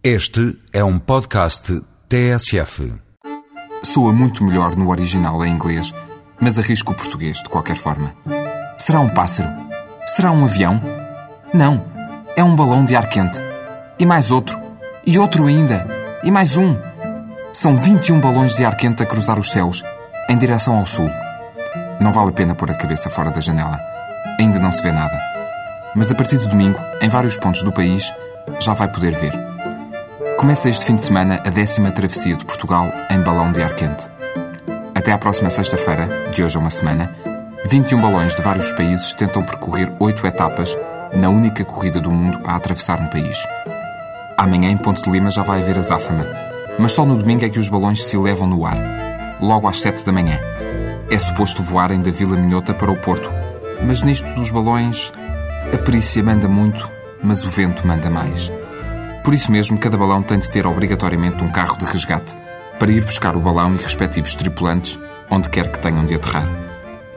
Este é um podcast TSF. Soa muito melhor no original em inglês, mas arrisco o português de qualquer forma. Será um pássaro? Será um avião? Não, é um balão de ar quente. E mais outro. E outro ainda. E mais um. São 21 balões de ar quente a cruzar os céus, em direção ao sul. Não vale a pena pôr a cabeça fora da janela. Ainda não se vê nada. Mas a partir de domingo, em vários pontos do país, já vai poder ver. Começa este fim de semana a décima travessia de Portugal em balão de ar quente. Até à próxima sexta-feira, de hoje a uma semana, 21 balões de vários países tentam percorrer oito etapas na única corrida do mundo a atravessar um país. Amanhã, em Ponte de Lima, já vai haver azáfama, mas só no domingo é que os balões se elevam no ar, logo às 7 da manhã. É suposto voarem da Vila Minhota para o Porto, mas nisto dos balões, a perícia manda muito, mas o vento manda mais. Por isso mesmo, cada balão tem de ter obrigatoriamente um carro de resgate para ir buscar o balão e respectivos tripulantes onde quer que tenham de aterrar.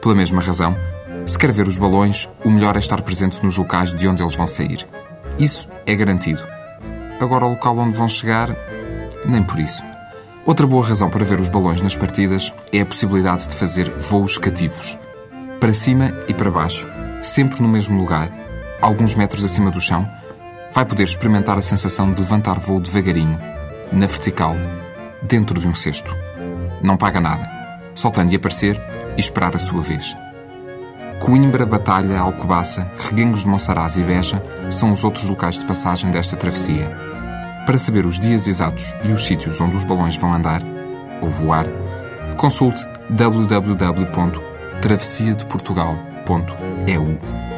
Pela mesma razão, se quer ver os balões, o melhor é estar presente nos locais de onde eles vão sair. Isso é garantido. Agora, o local onde vão chegar, nem por isso. Outra boa razão para ver os balões nas partidas é a possibilidade de fazer voos cativos. Para cima e para baixo, sempre no mesmo lugar, alguns metros acima do chão, vai poder experimentar a sensação de levantar voo devagarinho, na vertical, dentro de um cesto. Não paga nada, tem de aparecer e esperar a sua vez. Coimbra, Batalha, Alcobaça, Reguengos de Monsaraz e Beja são os outros locais de passagem desta travessia. Para saber os dias exatos e os sítios onde os balões vão andar, ou voar, consulte www.travessiadeportugal.eu.